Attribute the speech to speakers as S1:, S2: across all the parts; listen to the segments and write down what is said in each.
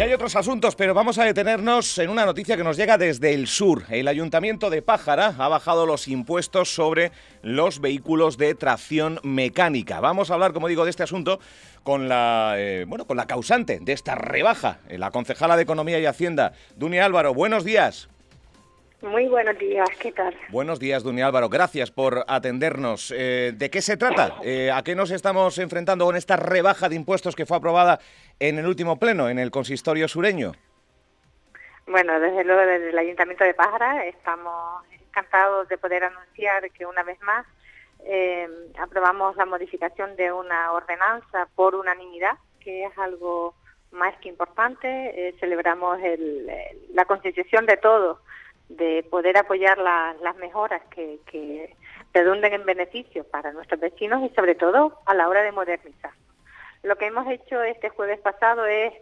S1: Y hay otros asuntos, pero vamos a detenernos en una noticia que nos llega desde el sur. El Ayuntamiento de Pájara ha bajado los impuestos sobre los vehículos de tracción mecánica. Vamos a hablar, como digo, de este asunto con la, eh, bueno, con la causante de esta rebaja, la concejala de Economía y Hacienda, Dunia Álvaro. Buenos días.
S2: Muy buenos días, ¿qué tal?
S1: Buenos días, Dunia Álvaro. Gracias por atendernos. Eh, ¿De qué se trata? Eh, ¿A qué nos estamos enfrentando con esta rebaja de impuestos que fue aprobada en el último pleno, en el consistorio sureño?
S2: Bueno, desde luego desde el Ayuntamiento de Pájara estamos encantados de poder anunciar que una vez más eh, aprobamos la modificación de una ordenanza por unanimidad, que es algo más que importante. celebramos la concienciación de todos de poder apoyar las mejoras que, que redunden en beneficio para nuestros vecinos y sobre todo a la hora de modernizar. Lo que hemos hecho este jueves pasado es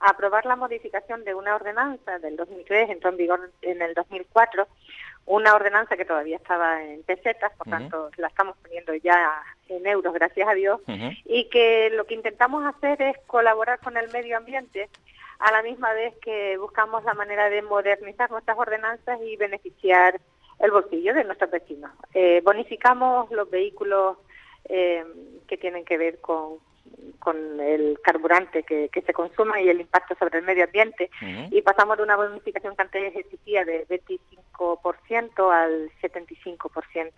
S2: aprobar la modificación de una ordenanza del 2003, entró en vigor en el 2004, una ordenanza que todavía estaba en pesetas, por tanto la estamos poniendo ya en euros, gracias a Dios, y que lo que intentamos hacer es colaborar con el medio ambiente a la misma vez que buscamos la manera de modernizar nuestras ordenanzas y beneficiar el bolsillo de nuestros vecinos. Eh, bonificamos los vehículos eh, que tienen que ver con, con el carburante que, se consuma y el impacto sobre el medio ambiente y pasamos de una bonificación que antes existía de 25% al 75%.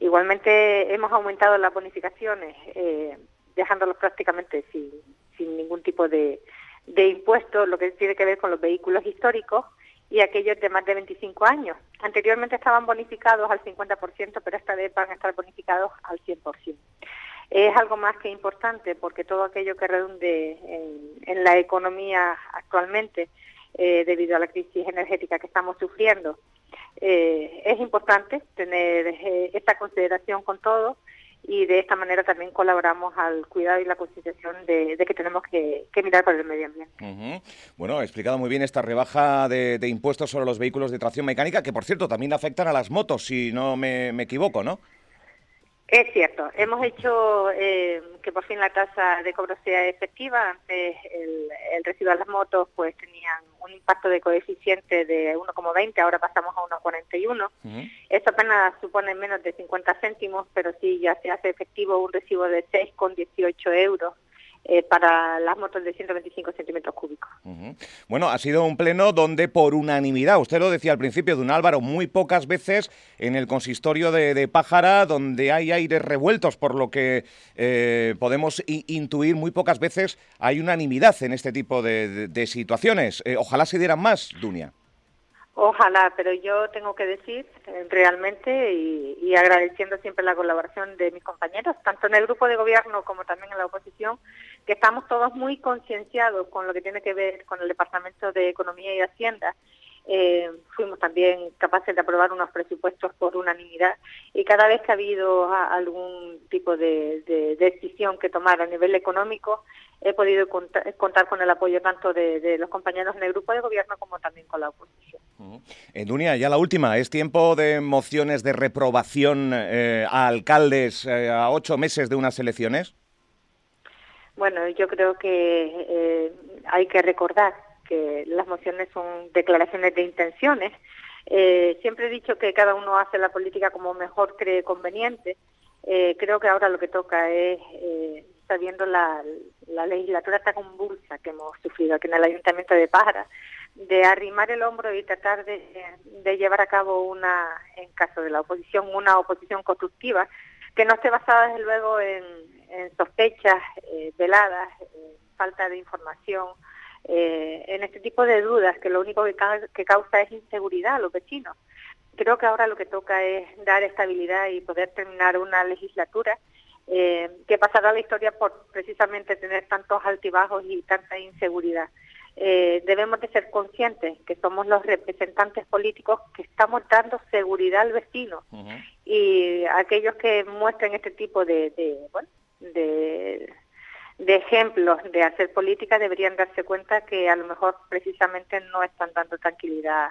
S2: Igualmente hemos aumentado las bonificaciones eh, dejándolos prácticamente sin, sin ningún tipo de, de impuestos, lo que tiene que ver con los vehículos históricos y aquellos de más de 25 años. Anteriormente estaban bonificados al 50%, pero esta vez van a estar bonificados al 100%. Es algo más que importante porque todo aquello que redunde en, la economía actualmente, eh, debido a la crisis energética que estamos sufriendo, eh, es importante tener eh, esta consideración con todo y de esta manera también colaboramos al cuidado y la concienciación de, que tenemos que, mirar por el medio ambiente.
S1: Bueno, ha explicado muy bien esta rebaja de, impuestos sobre los vehículos de tracción mecánica, que por cierto también afectan a las motos, si no me, me equivoco, ¿no?
S2: Es cierto, hemos hecho eh, que por fin la tasa de cobro sea efectiva. Antes el, el residuo de las motos pues tenían un impacto de coeficiente de 1,20, ahora pasamos a 1,41. Esto apenas supone menos de 50 céntimos, pero sí ya se hace efectivo un recibo de 6,18 euros eh, para las motos de 125 centímetros cúbicos.
S1: Bueno, ha sido un pleno donde por unanimidad, usted lo decía al principio, don Álvaro, muy pocas veces en el consistorio de, Pájara, donde hay aires revueltos, por lo que eh, podemos intuir, muy pocas veces hay unanimidad en este tipo de, situaciones. Eh, ojalá se dieran más, Dunia.
S2: Ojalá, pero yo tengo que decir eh, realmente y, agradeciendo siempre la colaboración de mis compañeros, tanto en el grupo de gobierno como también en la oposición, que estamos todos muy concienciados con lo que tiene que ver con el Departamento de Economía y Hacienda eh, fuimos también capaces de aprobar unos presupuestos por unanimidad y cada vez que ha habido algún tipo de, decisión que tomar a nivel económico, he podido contar, con el apoyo tanto de, los compañeros en el grupo de gobierno como también con la oposición.
S1: Eh, Dunia, ya la última, ¿es tiempo de mociones de reprobación eh, a alcaldes eh, a ocho meses de unas elecciones?
S2: Bueno, yo creo que hay que recordar que las mociones son declaraciones de intenciones. Eh, siempre he dicho que cada uno hace la política como mejor cree conveniente. Eh, creo que ahora lo que toca es, eh, sabiendo la, la legislatura tan convulsa que hemos sufrido aquí en el Ayuntamiento de Pájara, de arrimar el hombro y tratar de, llevar a cabo una, en caso de la oposición, una oposición constructiva que no esté basada desde luego en, en sospechas veladas, falta de información, eh, en este tipo de dudas que lo único que, que causa es inseguridad a los vecinos. Creo que ahora lo que toca es dar estabilidad y poder terminar una legislatura eh, que pasará a la historia por precisamente tener tantos altibajos y tanta inseguridad. Eh, debemos de ser conscientes que somos los representantes políticos que estamos dando seguridad al vecino y aquellos que muestren este tipo de, de, bueno, de de ejemplos de hacer política deberían darse cuenta que a lo mejor precisamente no están dando tranquilidad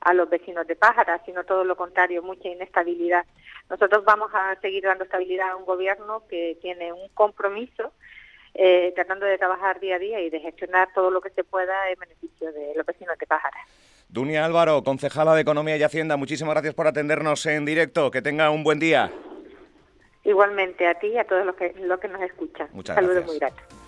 S2: a los vecinos de Pájara, sino todo lo contrario, mucha inestabilidad. Nosotros vamos a seguir dando estabilidad a un gobierno que tiene un compromiso eh, tratando de trabajar día a día y de gestionar todo lo que se pueda en beneficio de los vecinos de Pájara.
S1: Dunia Álvaro, concejala de Economía y Hacienda, muchísimas gracias por atendernos en directo. Que tenga un buen día.
S2: Igualmente a ti y a todos los que, los que nos escuchan.
S1: Muchas Saludos gracias. muy gratos.